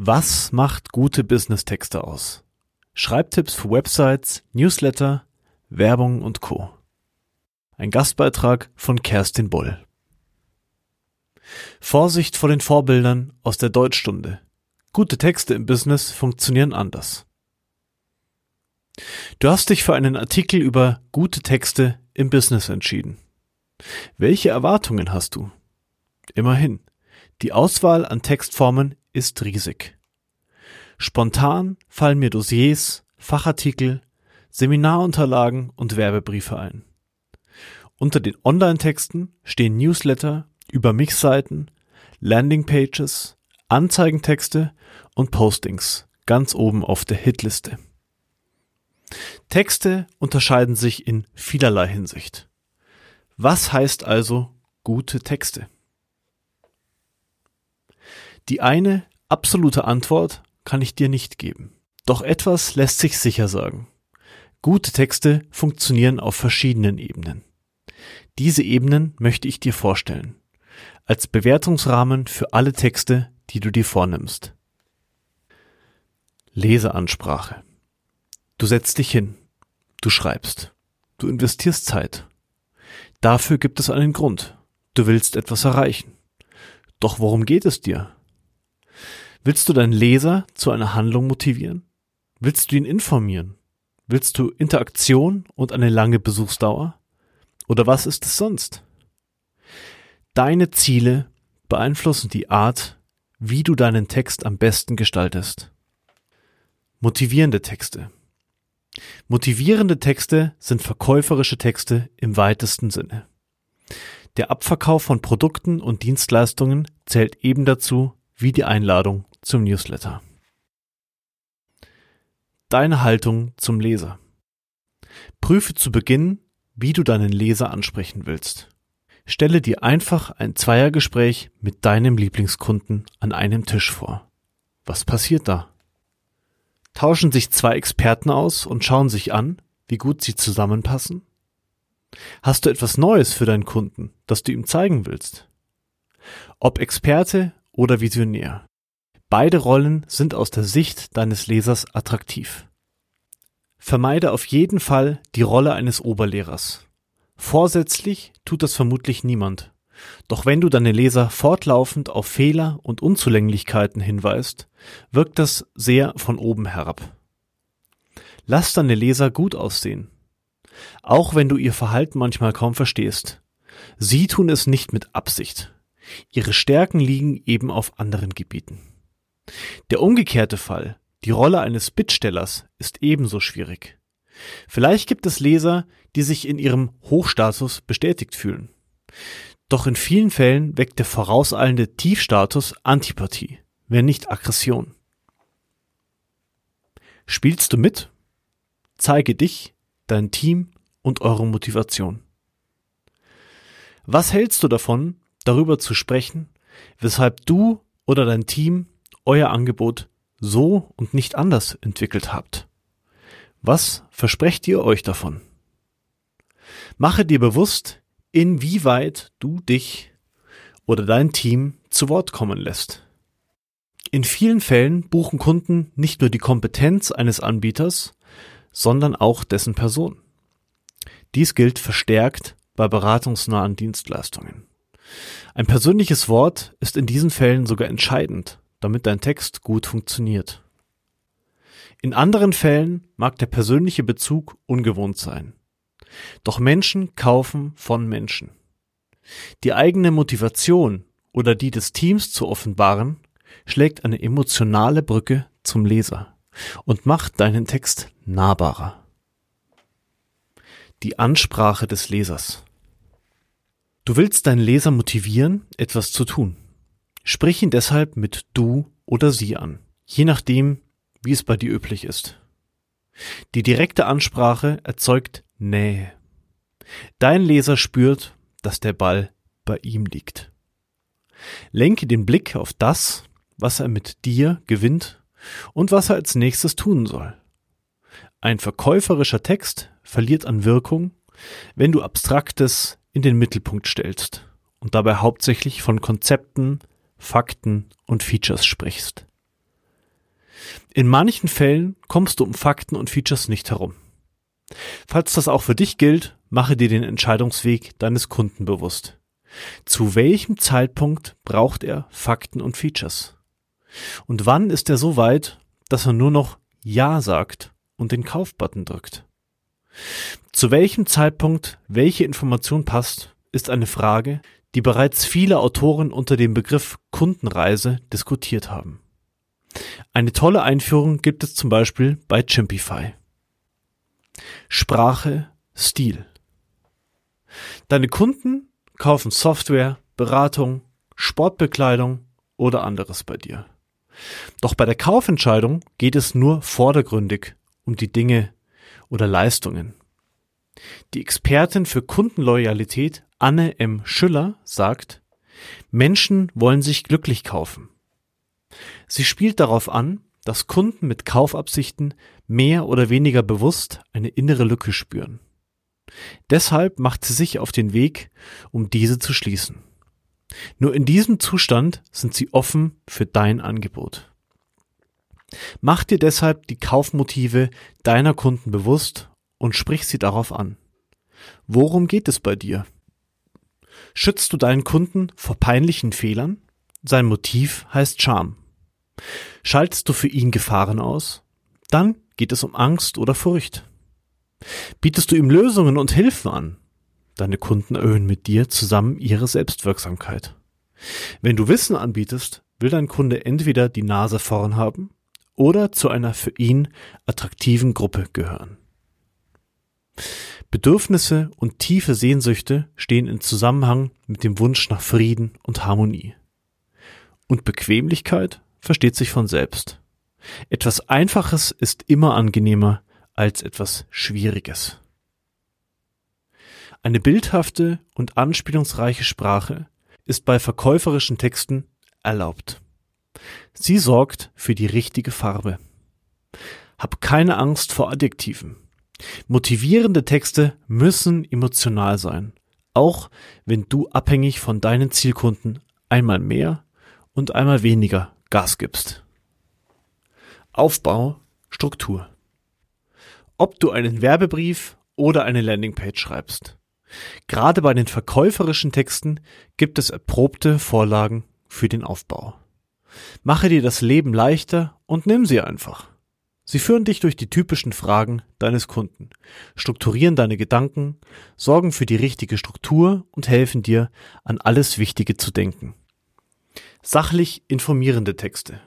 Was macht gute Business-Texte aus? Schreibtipps für Websites, Newsletter, Werbung und Co. Ein Gastbeitrag von Kerstin Boll. Vorsicht vor den Vorbildern aus der Deutschstunde. Gute Texte im Business funktionieren anders. Du hast dich für einen Artikel über gute Texte im Business entschieden. Welche Erwartungen hast du? Immerhin, die Auswahl an Textformen ist riesig. Spontan fallen mir Dossiers, Fachartikel, Seminarunterlagen und Werbebriefe ein. Unter den Online-Texten stehen Newsletter, über mich Seiten, Landingpages, Anzeigentexte und Postings ganz oben auf der Hitliste. Texte unterscheiden sich in vielerlei Hinsicht. Was heißt also gute Texte? Die eine absolute Antwort kann ich dir nicht geben. Doch etwas lässt sich sicher sagen. Gute Texte funktionieren auf verschiedenen Ebenen. Diese Ebenen möchte ich dir vorstellen. Als Bewertungsrahmen für alle Texte, die du dir vornimmst. Leseansprache. Du setzt dich hin. Du schreibst. Du investierst Zeit. Dafür gibt es einen Grund. Du willst etwas erreichen. Doch worum geht es dir? Willst du deinen Leser zu einer Handlung motivieren? Willst du ihn informieren? Willst du Interaktion und eine lange Besuchsdauer? Oder was ist es sonst? Deine Ziele beeinflussen die Art, wie du deinen Text am besten gestaltest. Motivierende Texte. Motivierende Texte sind verkäuferische Texte im weitesten Sinne. Der Abverkauf von Produkten und Dienstleistungen zählt eben dazu wie die Einladung zum Newsletter. Deine Haltung zum Leser. Prüfe zu Beginn, wie du deinen Leser ansprechen willst. Stelle dir einfach ein Zweiergespräch mit deinem Lieblingskunden an einem Tisch vor. Was passiert da? Tauschen sich zwei Experten aus und schauen sich an, wie gut sie zusammenpassen? Hast du etwas Neues für deinen Kunden, das du ihm zeigen willst? Ob Experte oder Visionär. Beide Rollen sind aus der Sicht deines Lesers attraktiv. Vermeide auf jeden Fall die Rolle eines Oberlehrers. Vorsätzlich tut das vermutlich niemand. Doch wenn du deine Leser fortlaufend auf Fehler und Unzulänglichkeiten hinweist, wirkt das sehr von oben herab. Lass deine Leser gut aussehen. Auch wenn du ihr Verhalten manchmal kaum verstehst. Sie tun es nicht mit Absicht. Ihre Stärken liegen eben auf anderen Gebieten. Der umgekehrte Fall, die Rolle eines Bittstellers, ist ebenso schwierig. Vielleicht gibt es Leser, die sich in ihrem Hochstatus bestätigt fühlen. Doch in vielen Fällen weckt der vorauseilende Tiefstatus Antipathie, wenn nicht Aggression. Spielst du mit? Zeige dich, dein Team und eure Motivation. Was hältst du davon, darüber zu sprechen, weshalb du oder dein Team euer Angebot so und nicht anders entwickelt habt. Was versprecht ihr euch davon? Mache dir bewusst, inwieweit du dich oder dein Team zu Wort kommen lässt. In vielen Fällen buchen Kunden nicht nur die Kompetenz eines Anbieters, sondern auch dessen Person. Dies gilt verstärkt bei beratungsnahen Dienstleistungen. Ein persönliches Wort ist in diesen Fällen sogar entscheidend, damit dein Text gut funktioniert. In anderen Fällen mag der persönliche Bezug ungewohnt sein. Doch Menschen kaufen von Menschen. Die eigene Motivation oder die des Teams zu offenbaren, schlägt eine emotionale Brücke zum Leser und macht deinen Text nahbarer. Die Ansprache des Lesers. Du willst deinen Leser motivieren, etwas zu tun. Sprich ihn deshalb mit du oder sie an, je nachdem, wie es bei dir üblich ist. Die direkte Ansprache erzeugt Nähe. Dein Leser spürt, dass der Ball bei ihm liegt. Lenke den Blick auf das, was er mit dir gewinnt und was er als nächstes tun soll. Ein verkäuferischer Text verliert an Wirkung, wenn du Abstraktes in den Mittelpunkt stellst und dabei hauptsächlich von Konzepten, Fakten und Features sprichst. In manchen Fällen kommst du um Fakten und Features nicht herum. Falls das auch für dich gilt, mache dir den Entscheidungsweg deines Kunden bewusst. Zu welchem Zeitpunkt braucht er Fakten und Features? Und wann ist er so weit, dass er nur noch Ja sagt und den Kaufbutton drückt? Zu welchem Zeitpunkt welche Information passt, ist eine Frage, die bereits viele Autoren unter dem Begriff Kundenreise diskutiert haben. Eine tolle Einführung gibt es zum Beispiel bei Chimpify. Sprache, Stil. Deine Kunden kaufen Software, Beratung, Sportbekleidung oder anderes bei dir. Doch bei der Kaufentscheidung geht es nur vordergründig um die Dinge oder Leistungen. Die Expertin für Kundenloyalität Anne M. Schüller sagt, Menschen wollen sich glücklich kaufen. Sie spielt darauf an, dass Kunden mit Kaufabsichten mehr oder weniger bewusst eine innere Lücke spüren. Deshalb macht sie sich auf den Weg, um diese zu schließen. Nur in diesem Zustand sind sie offen für dein Angebot. Mach dir deshalb die Kaufmotive deiner Kunden bewusst und sprich sie darauf an. Worum geht es bei dir? Schützt du deinen Kunden vor peinlichen Fehlern? Sein Motiv heißt Charme. Schaltest du für ihn Gefahren aus? Dann geht es um Angst oder Furcht. Bietest du ihm Lösungen und Hilfen an? Deine Kunden erhöhen mit dir zusammen ihre Selbstwirksamkeit. Wenn du Wissen anbietest, will dein Kunde entweder die Nase vorn haben oder zu einer für ihn attraktiven Gruppe gehören. Bedürfnisse und tiefe Sehnsüchte stehen in Zusammenhang mit dem Wunsch nach Frieden und Harmonie. Und Bequemlichkeit versteht sich von selbst. Etwas Einfaches ist immer angenehmer als etwas Schwieriges. Eine bildhafte und anspielungsreiche Sprache ist bei verkäuferischen Texten erlaubt. Sie sorgt für die richtige Farbe. Hab keine Angst vor Adjektiven. Motivierende Texte müssen emotional sein, auch wenn du abhängig von deinen Zielkunden einmal mehr und einmal weniger Gas gibst. Aufbau, Struktur. Ob du einen Werbebrief oder eine Landingpage schreibst. Gerade bei den verkäuferischen Texten gibt es erprobte Vorlagen für den Aufbau. Mache dir das Leben leichter und nimm sie einfach. Sie führen dich durch die typischen Fragen deines Kunden, strukturieren deine Gedanken, sorgen für die richtige Struktur und helfen dir, an alles Wichtige zu denken. Sachlich informierende Texte.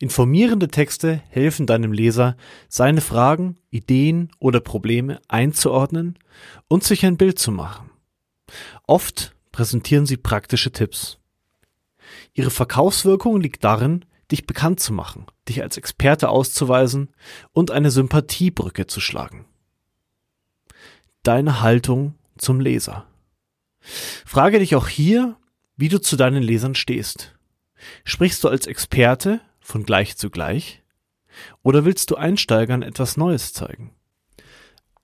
Informierende Texte helfen deinem Leser, seine Fragen, Ideen oder Probleme einzuordnen und sich ein Bild zu machen. Oft präsentieren sie praktische Tipps. Ihre Verkaufswirkung liegt darin, dich bekannt zu machen, dich als Experte auszuweisen und eine Sympathiebrücke zu schlagen. Deine Haltung zum Leser. Frage dich auch hier, wie du zu deinen Lesern stehst. Sprichst du als Experte von gleich zu gleich? Oder willst du Einsteigern etwas Neues zeigen?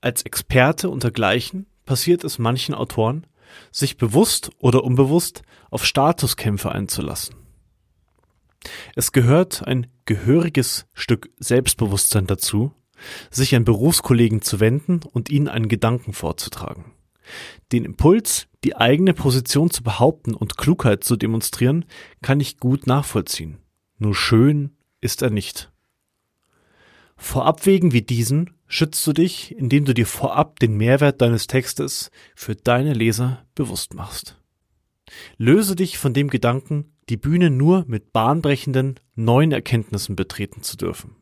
Als Experte unter Gleichen passiert es manchen Autoren, sich bewusst oder unbewusst auf Statuskämpfe einzulassen. Es gehört ein gehöriges Stück Selbstbewusstsein dazu, sich an Berufskollegen zu wenden und ihnen einen Gedanken vorzutragen. Den Impuls, die eigene Position zu behaupten und Klugheit zu demonstrieren, kann ich gut nachvollziehen. Nur schön ist er nicht. Vor Abwägen wie diesen schützt du dich, indem du dir vorab den Mehrwert deines Textes für deine Leser bewusst machst. Löse dich von dem Gedanken, die Bühne nur mit bahnbrechenden, neuen Erkenntnissen betreten zu dürfen.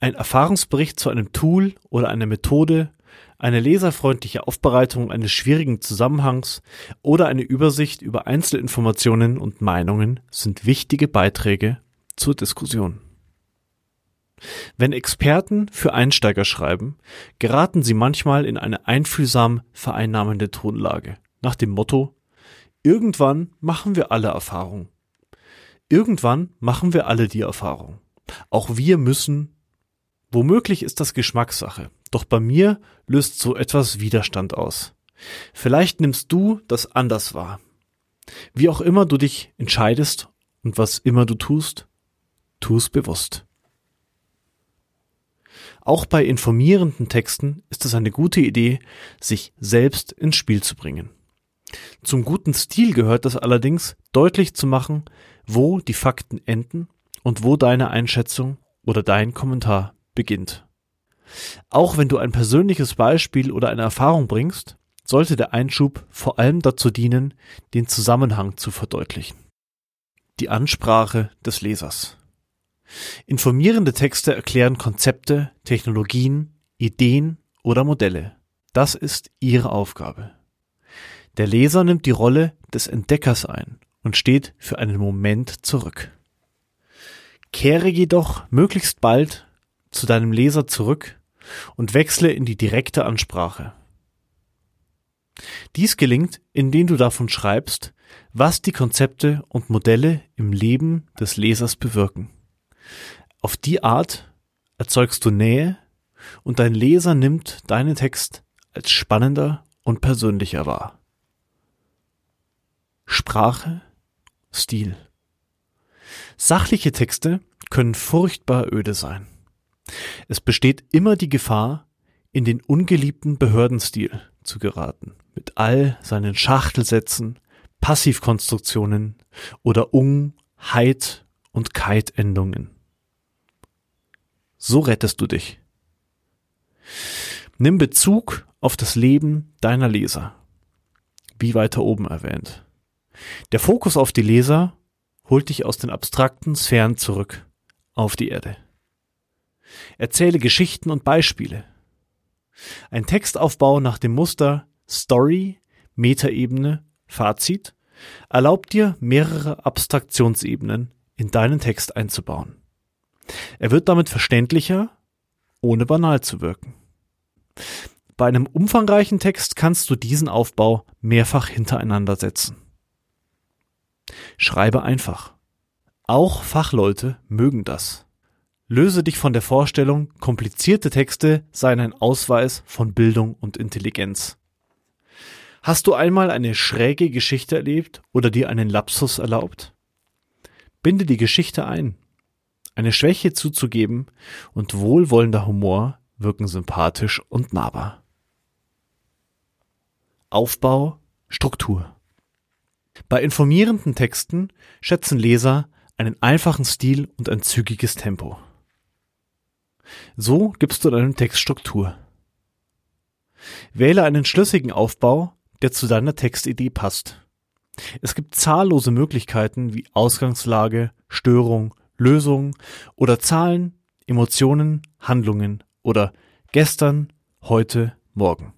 Ein Erfahrungsbericht zu einem Tool oder einer Methode, eine leserfreundliche Aufbereitung eines schwierigen Zusammenhangs oder eine Übersicht über Einzelinformationen und Meinungen sind wichtige Beiträge zur Diskussion. Wenn Experten für Einsteiger schreiben, geraten sie manchmal in eine einfühlsam vereinnahmende Tonlage, nach dem Motto Irgendwann machen wir alle Erfahrung. Irgendwann machen wir alle die Erfahrung. Auch wir müssen. Womöglich ist das Geschmackssache, doch bei mir löst so etwas Widerstand aus. Vielleicht nimmst du das anders wahr. Wie auch immer du dich entscheidest und was immer du tust, tu es bewusst. Auch bei informierenden Texten ist es eine gute Idee, sich selbst ins Spiel zu bringen. Zum guten Stil gehört es allerdings, deutlich zu machen, wo die Fakten enden und wo deine Einschätzung oder dein Kommentar beginnt. Auch wenn du ein persönliches Beispiel oder eine Erfahrung bringst, sollte der Einschub vor allem dazu dienen, den Zusammenhang zu verdeutlichen. Die Ansprache des Lesers. Informierende Texte erklären Konzepte, Technologien, Ideen oder Modelle. Das ist ihre Aufgabe. Der Leser nimmt die Rolle des Entdeckers ein und steht für einen Moment zurück. Kehre jedoch möglichst bald zu deinem Leser zurück und wechsle in die direkte Ansprache. Dies gelingt, indem du davon schreibst, was die Konzepte und Modelle im Leben des Lesers bewirken. Auf die Art erzeugst du Nähe und dein Leser nimmt deinen Text als spannender und persönlicher wahr. Sprache, Stil. Sachliche Texte können furchtbar öde sein. Es besteht immer die Gefahr, in den ungeliebten Behördenstil zu geraten, mit all seinen Schachtelsätzen, Passivkonstruktionen oder Ung, Heit und Kite-Endungen. So rettest du dich. Nimm Bezug auf das Leben deiner Leser, wie weiter oben erwähnt. Der Fokus auf die Leser holt dich aus den abstrakten Sphären zurück auf die Erde. Erzähle Geschichten und Beispiele. Ein Textaufbau nach dem Muster Story, Metaebene, Fazit erlaubt dir mehrere Abstraktionsebenen in deinen Text einzubauen. Er wird damit verständlicher, ohne banal zu wirken. Bei einem umfangreichen Text kannst du diesen Aufbau mehrfach hintereinander setzen. Schreibe einfach. Auch Fachleute mögen das. Löse dich von der Vorstellung, komplizierte Texte seien ein Ausweis von Bildung und Intelligenz. Hast du einmal eine schräge Geschichte erlebt oder dir einen Lapsus erlaubt? Binde die Geschichte ein. Eine Schwäche zuzugeben und wohlwollender Humor wirken sympathisch und nahbar. Aufbau, Struktur. Bei informierenden Texten schätzen Leser einen einfachen Stil und ein zügiges Tempo. So gibst du deinem Text Struktur. Wähle einen schlüssigen Aufbau, der zu deiner Textidee passt. Es gibt zahllose Möglichkeiten wie Ausgangslage, Störung, Lösung oder Zahlen, Emotionen, Handlungen oder gestern, heute, morgen.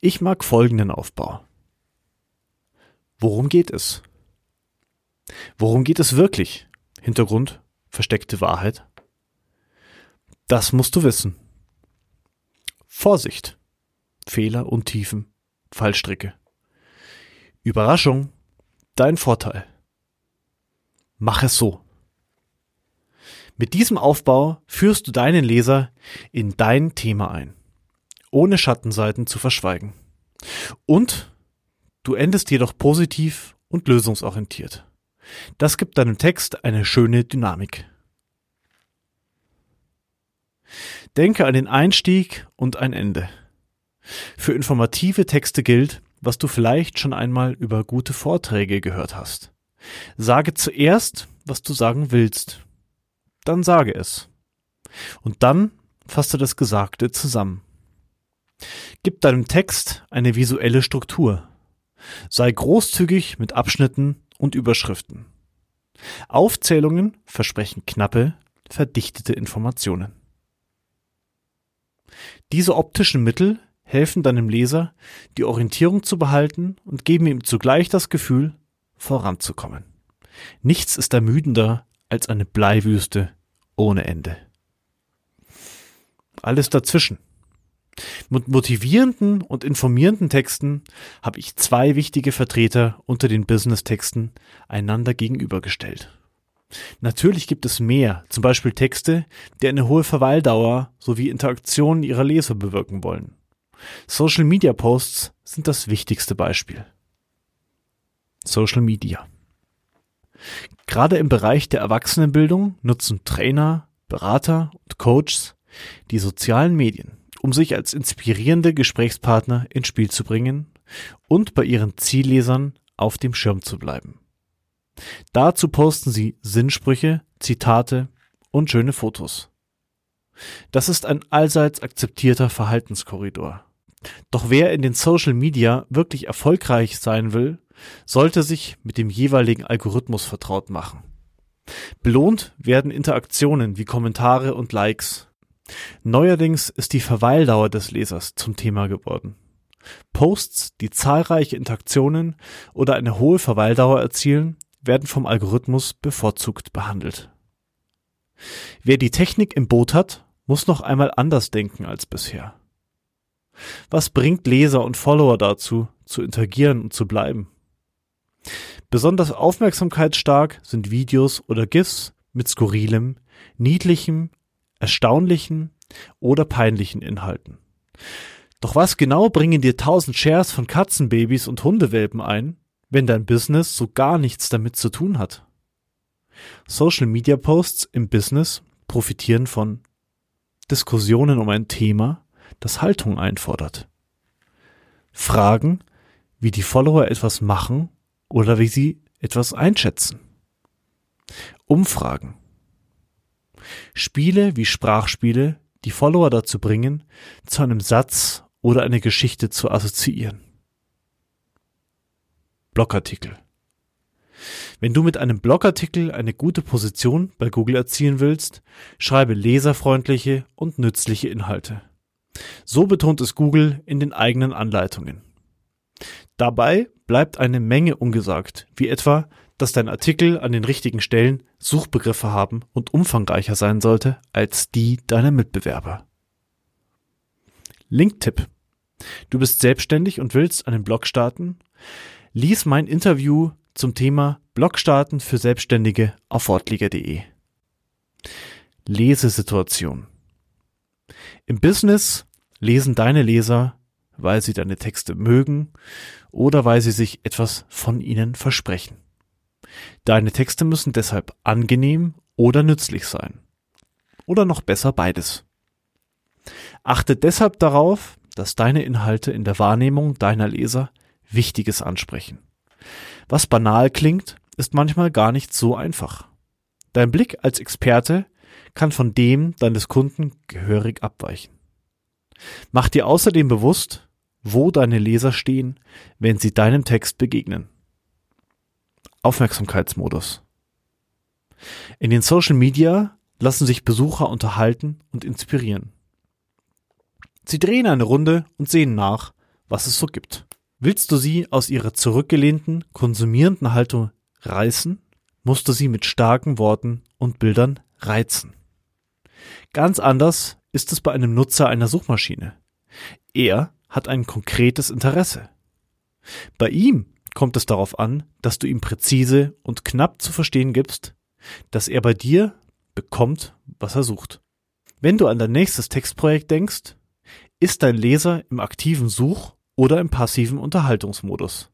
Ich mag folgenden Aufbau. Worum geht es? Worum geht es wirklich? Hintergrund, versteckte Wahrheit. Das musst du wissen. Vorsicht. Fehler, Untiefen, Fallstricke. Überraschung, dein Vorteil. Mach es so. Mit diesem Aufbau führst du deinen Leser in dein Thema ein, ohne Schattenseiten zu verschweigen. Und du endest jedoch positiv und lösungsorientiert. Das gibt deinem Text eine schöne Dynamik. Denke an den Einstieg und ein Ende. Für informative Texte gilt, was du vielleicht schon einmal über gute Vorträge gehört hast. Sage zuerst, was du sagen willst. Dann sage es. Und dann fasse das Gesagte zusammen. Gib deinem Text eine visuelle Struktur. Sei großzügig mit Abschnitten und Überschriften. Aufzählungen versprechen knappe, verdichtete Informationen. Diese optischen Mittel helfen deinem Leser, die Orientierung zu behalten und geben ihm zugleich das Gefühl, voranzukommen. Nichts ist ermüdender als eine Bleiwüste ohne Ende. Alles dazwischen. Mit motivierenden und informierenden Texten habe ich zwei wichtige Vertreter unter den Business-Texten einander gegenübergestellt. Natürlich gibt es mehr, zum Beispiel Texte, die eine hohe Verweildauer sowie Interaktionen ihrer Leser bewirken wollen. Social Media Posts sind das wichtigste Beispiel. Social Media. Gerade im Bereich der Erwachsenenbildung nutzen Trainer, Berater und Coaches die sozialen Medien, um sich als inspirierende Gesprächspartner ins Spiel zu bringen und bei ihren Ziellesern auf dem Schirm zu bleiben. Dazu posten sie Sinnsprüche, Zitate und schöne Fotos. Das ist ein allseits akzeptierter Verhaltenskorridor. Doch wer in den Social Media wirklich erfolgreich sein will, sollte sich mit dem jeweiligen Algorithmus vertraut machen. Belohnt werden Interaktionen wie Kommentare und Likes. Neuerdings ist die Verweildauer des Lesers zum Thema geworden. Posts, die zahlreiche Interaktionen oder eine hohe Verweildauer erzielen, werden vom Algorithmus bevorzugt behandelt. Wer die Technik im Boot hat, muss noch einmal anders denken als bisher. Was bringt Leser und Follower dazu, zu interagieren und zu bleiben? Besonders aufmerksamkeitsstark sind Videos oder GIFs mit skurrilem, niedlichem, erstaunlichen oder peinlichen Inhalten. Doch was genau bringen dir tausend Shares von Katzenbabys und Hundewelpen ein, wenn dein Business so gar nichts damit zu tun hat? Social Media Posts im Business profitieren von Diskussionen um ein Thema, das Haltung einfordert. Fragen, wie die Follower etwas machen oder wie sie etwas einschätzen. Umfragen. Spiele wie Sprachspiele, die Follower dazu bringen, zu einem Satz oder eine Geschichte zu assoziieren. Blogartikel. Wenn du mit einem Blogartikel eine gute Position bei Google erzielen willst, schreibe leserfreundliche und nützliche Inhalte. So betont es Google in den eigenen Anleitungen. Dabei bleibt eine Menge ungesagt, wie etwa, dass dein Artikel an den richtigen Stellen Suchbegriffe haben und umfangreicher sein sollte als die deiner Mitbewerber. Linktipp. Du bist selbstständig und willst einen Blog starten? Lies mein Interview zum Thema Blog starten für Selbstständige auf wortliga.de. Lesesituation. Im Business lesen deine Leser, weil sie deine Texte mögen oder weil sie sich etwas von ihnen versprechen. Deine Texte müssen deshalb angenehm oder nützlich sein. Oder noch besser beides. Achte deshalb darauf, dass deine Inhalte in der Wahrnehmung deiner Leser Wichtiges ansprechen. Was banal klingt, ist manchmal gar nicht so einfach. Dein Blick als Experte kann von dem deines Kunden gehörig abweichen. Mach dir außerdem bewusst, wo deine Leser stehen, wenn sie deinem Text begegnen. Aufmerksamkeitsmodus. In den Social Media lassen sich Besucher unterhalten und inspirieren. Sie drehen eine Runde und sehen nach, was es so gibt. Willst du sie aus ihrer zurückgelehnten, konsumierenden Haltung reißen, musst du sie mit starken Worten und Bildern reizen. Ganz anders ist es bei einem Nutzer einer Suchmaschine. Er hat ein konkretes Interesse. Bei ihm kommt es darauf an, dass du ihm präzise und knapp zu verstehen gibst, dass er bei dir bekommt, was er sucht. Wenn du an dein nächstes Textprojekt denkst, ist dein Leser im aktiven Such- oder im passiven Unterhaltungsmodus.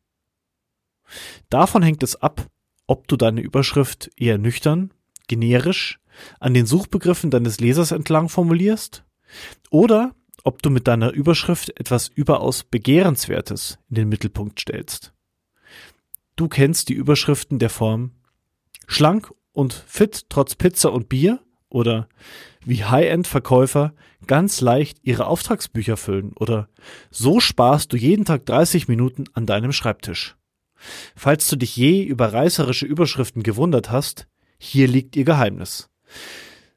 Davon hängt es ab, ob du deine Überschrift eher nüchtern, generisch, an den Suchbegriffen deines Lesers entlang formulierst oder ob du mit deiner Überschrift etwas überaus Begehrenswertes in den Mittelpunkt stellst. Du kennst die Überschriften der Form schlank und fit trotz Pizza und Bier oder wie High-End-Verkäufer ganz leicht ihre Auftragsbücher füllen oder so sparst du jeden Tag 30 Minuten an deinem Schreibtisch. Falls du dich je über reißerische Überschriften gewundert hast, hier liegt ihr Geheimnis.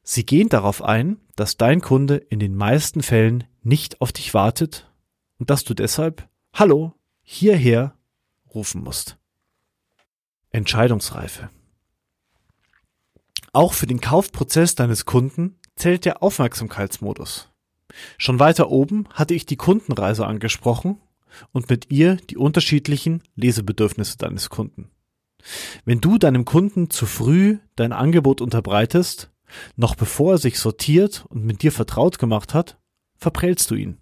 Sie gehen darauf ein, dass dein Kunde in den meisten Fällen nicht auf dich wartet und dass du deshalb Hallo, hierher rufen musst. Entscheidungsreife. Auch für den Kaufprozess deines Kunden zählt der Aufmerksamkeitsmodus. Schon weiter oben hatte ich die Kundenreise angesprochen und mit ihr die unterschiedlichen Lesebedürfnisse deines Kunden. Wenn du deinem Kunden zu früh dein Angebot unterbreitest, noch bevor er sich sortiert und mit dir vertraut gemacht hat, verprellst du ihn.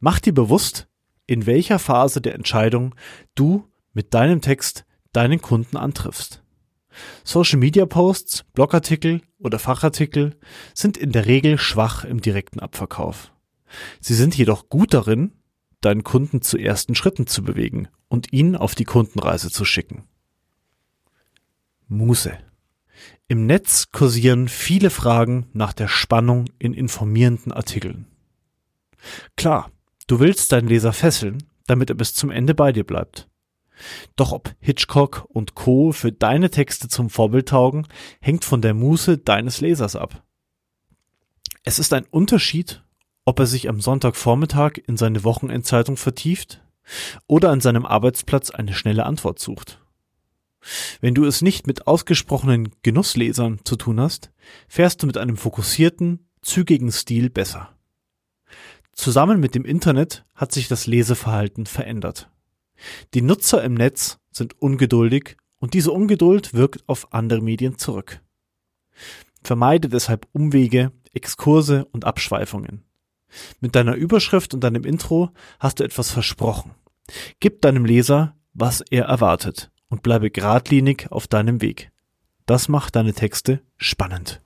Mach dir bewusst, in welcher Phase der Entscheidung du mit deinem Text deinen Kunden antriffst. Social Media Posts, Blogartikel oder Fachartikel sind in der Regel schwach im direkten Abverkauf. Sie sind jedoch gut darin, deinen Kunden zu ersten Schritten zu bewegen und ihn auf die Kundenreise zu schicken. Muße. Im Netz kursieren viele Fragen nach der Spannung in informierenden Artikeln. Klar, du willst deinen Leser fesseln, damit er bis zum Ende bei dir bleibt. Doch ob Hitchcock und Co. für deine Texte zum Vorbild taugen, hängt von der Muße deines Lesers ab. Es ist ein Unterschied, ob er sich am Sonntagvormittag in seine Wochenendzeitung vertieft oder an seinem Arbeitsplatz eine schnelle Antwort sucht. Wenn du es nicht mit ausgesprochenen Genusslesern zu tun hast, fährst du mit einem fokussierten, zügigen Stil besser. Zusammen mit dem Internet hat sich das Leseverhalten verändert. Die Nutzer im Netz sind ungeduldig und diese Ungeduld wirkt auf andere Medien zurück. Vermeide deshalb Umwege, Exkurse und Abschweifungen. Mit deiner Überschrift und deinem Intro hast du etwas versprochen. Gib deinem Leser, was er erwartet und bleibe geradlinig auf deinem Weg. Das macht deine Texte spannend.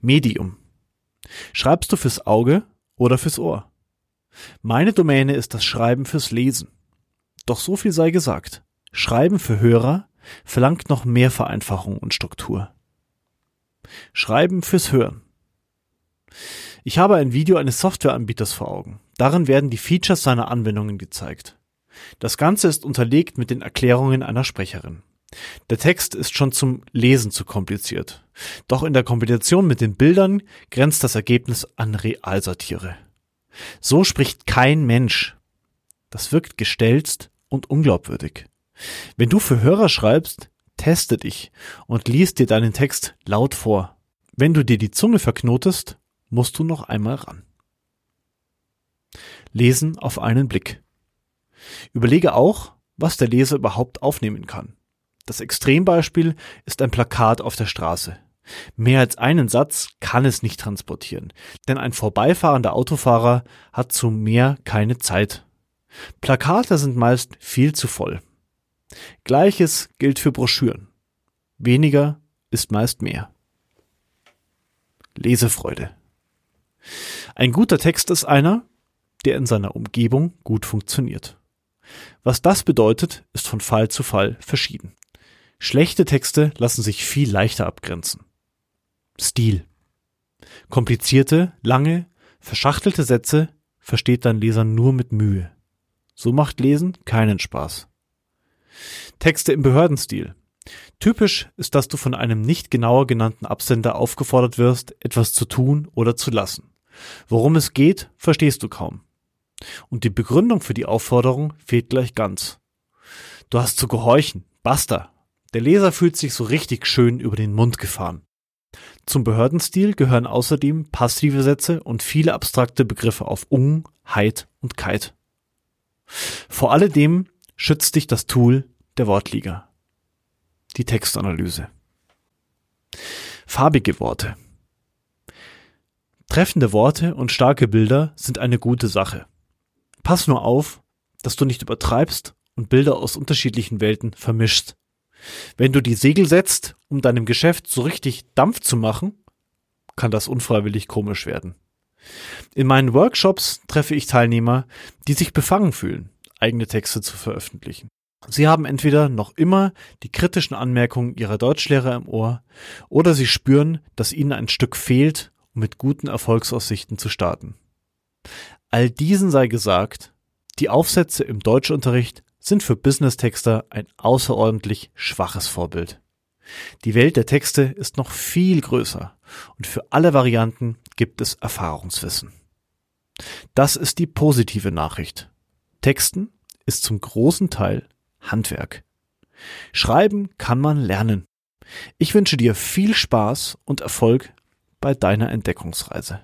Medium. Schreibst du fürs Auge oder fürs Ohr? Meine Domäne ist das Schreiben fürs Lesen. Doch so viel sei gesagt. Schreiben für Hörer verlangt noch mehr Vereinfachung und Struktur. Schreiben fürs Hören. Ich habe ein Video eines Softwareanbieters vor Augen. Darin werden die Features seiner Anwendungen gezeigt. Das Ganze ist unterlegt mit den Erklärungen einer Sprecherin. Der Text ist schon zum Lesen zu kompliziert. Doch in der Kombination mit den Bildern grenzt das Ergebnis an Realsatire. So spricht kein Mensch. Das wirkt gestelzt und unglaubwürdig. Wenn du für Hörer schreibst, teste dich und liest dir deinen Text laut vor. Wenn du dir die Zunge verknotest, musst du noch einmal ran. Lesen auf einen Blick. Überlege auch, was der Leser überhaupt aufnehmen kann. Das Extrembeispiel ist ein Plakat auf der Straße. Mehr als einen Satz kann es nicht transportieren, denn ein vorbeifahrender Autofahrer hat zu mehr keine Zeit. Plakate sind meist viel zu voll. Gleiches gilt für Broschüren. Weniger ist meist mehr. Lesefreude. Ein guter Text ist einer, der in seiner Umgebung gut funktioniert. Was das bedeutet, ist von Fall zu Fall verschieden. Schlechte Texte lassen sich viel leichter abgrenzen. Stil. Komplizierte, lange, verschachtelte Sätze versteht dein Leser nur mit Mühe. So macht Lesen keinen Spaß. Texte im Behördenstil. Typisch ist, dass du von einem nicht genauer genannten Absender aufgefordert wirst, etwas zu tun oder zu lassen. Worum es geht, verstehst du kaum. Und die Begründung für die Aufforderung fehlt gleich ganz. Du hast zu gehorchen, basta. Der Leser fühlt sich so richtig schön über den Mund gefahren. Zum Behördenstil gehören außerdem passive Sätze und viele abstrakte Begriffe auf ung, heit und kite. Vor alledem schützt dich das Tool der Wortliga. Die Textanalyse. Farbige Worte. Treffende Worte und starke Bilder sind eine gute Sache. Pass nur auf, dass du nicht übertreibst und Bilder aus unterschiedlichen Welten vermischst. Wenn du die Segel setzt, um deinem Geschäft so richtig Dampf zu machen, kann das unfreiwillig komisch werden. In meinen Workshops treffe ich Teilnehmer, die sich befangen fühlen, eigene Texte zu veröffentlichen. Sie haben entweder noch immer die kritischen Anmerkungen ihrer Deutschlehrer im Ohr oder sie spüren, dass ihnen ein Stück fehlt, um mit guten Erfolgsaussichten zu starten. All diesen sei gesagt, die Aufsätze im Deutschunterricht sind für Business-Texter ein außerordentlich schwaches Vorbild. Die Welt der Texte ist noch viel größer und für alle Varianten gibt es Erfahrungswissen. Das ist die positive Nachricht. Texten ist zum großen Teil Handwerk. Schreiben kann man lernen. Ich wünsche dir viel Spaß und Erfolg bei deiner Entdeckungsreise.